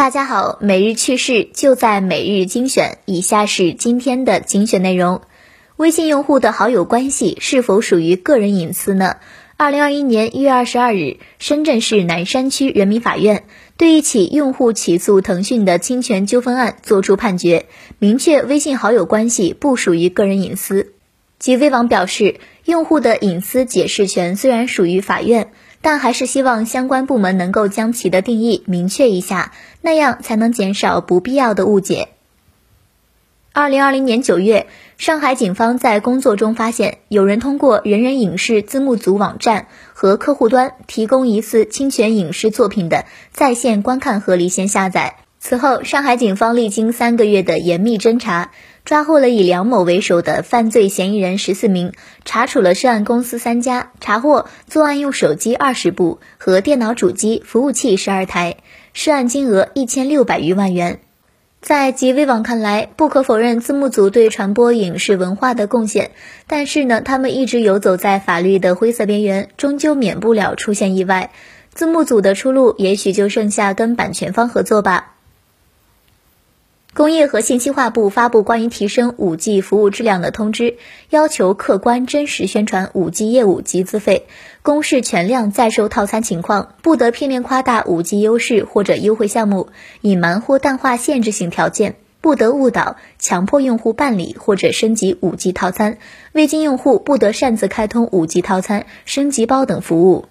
大家好，每日趣事就在每日精选。以下是今天的精选内容：微信用户的好友关系是否属于个人隐私呢？二零二一年一月二十二日，深圳市南山区人民法院对一起用户起诉腾讯的侵权纠纷案作出判决，明确微信好友关系不属于个人隐私。极微网表示，用户的隐私解释权虽然属于法院，但还是希望相关部门能够将其的定义明确一下，那样才能减少不必要的误解。二零二零年九月，上海警方在工作中发现，有人通过人人影视字幕组网站和客户端提供疑似侵权影视作品的在线观看和离线下载。此后，上海警方历经三个月的严密侦查，抓获了以梁某为首的犯罪嫌疑人十四名，查处了涉案公司三家，查获作案用手机二十部和电脑主机、服务器十二台，涉案金额一千六百余万元。在极微网看来，不可否认字幕组对传播影视文化的贡献，但是呢，他们一直游走在法律的灰色边缘，终究免不了出现意外。字幕组的出路，也许就剩下跟版权方合作吧。工业和信息化部发布关于提升 5G 服务质量的通知，要求客观真实宣传 5G 业务及资费、公示全量在售套餐情况，不得片面夸大 5G 优势或者优惠项目，隐瞒或淡化限制性条件，不得误导、强迫用户办理或者升级 5G 套餐，未经用户不得擅自开通 5G 套餐、升级包等服务。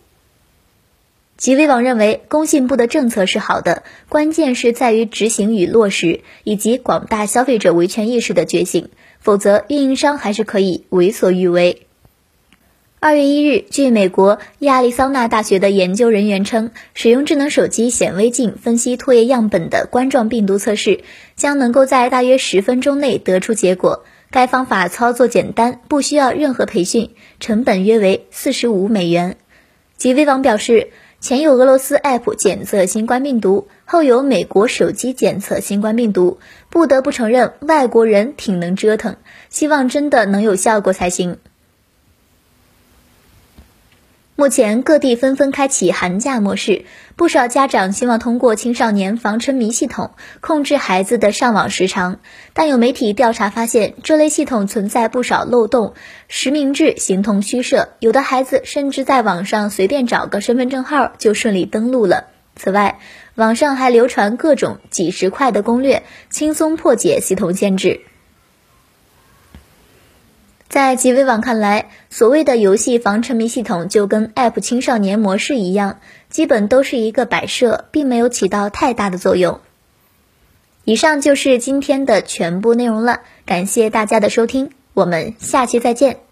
极微网认为，工信部的政策是好的，关键是在于执行与落实，以及广大消费者维权意识的觉醒，否则运营商还是可以为所欲为。二月一日，据美国亚利桑那大学的研究人员称，使用智能手机显微镜分析唾液样本的冠状病毒测试，将能够在大约十分钟内得出结果。该方法操作简单，不需要任何培训，成本约为四十五美元。极微网表示。前有俄罗斯 App 检测新冠病毒，后有美国手机检测新冠病毒，不得不承认外国人挺能折腾，希望真的能有效果才行。目前各地纷纷开启寒假模式，不少家长希望通过青少年防沉迷系统控制孩子的上网时长，但有媒体调查发现，这类系统存在不少漏洞，实名制形同虚设，有的孩子甚至在网上随便找个身份证号就顺利登录了。此外，网上还流传各种几十块的攻略，轻松破解系统限制。在极微网看来，所谓的游戏防沉迷系统就跟 App 青少年模式一样，基本都是一个摆设，并没有起到太大的作用。以上就是今天的全部内容了，感谢大家的收听，我们下期再见。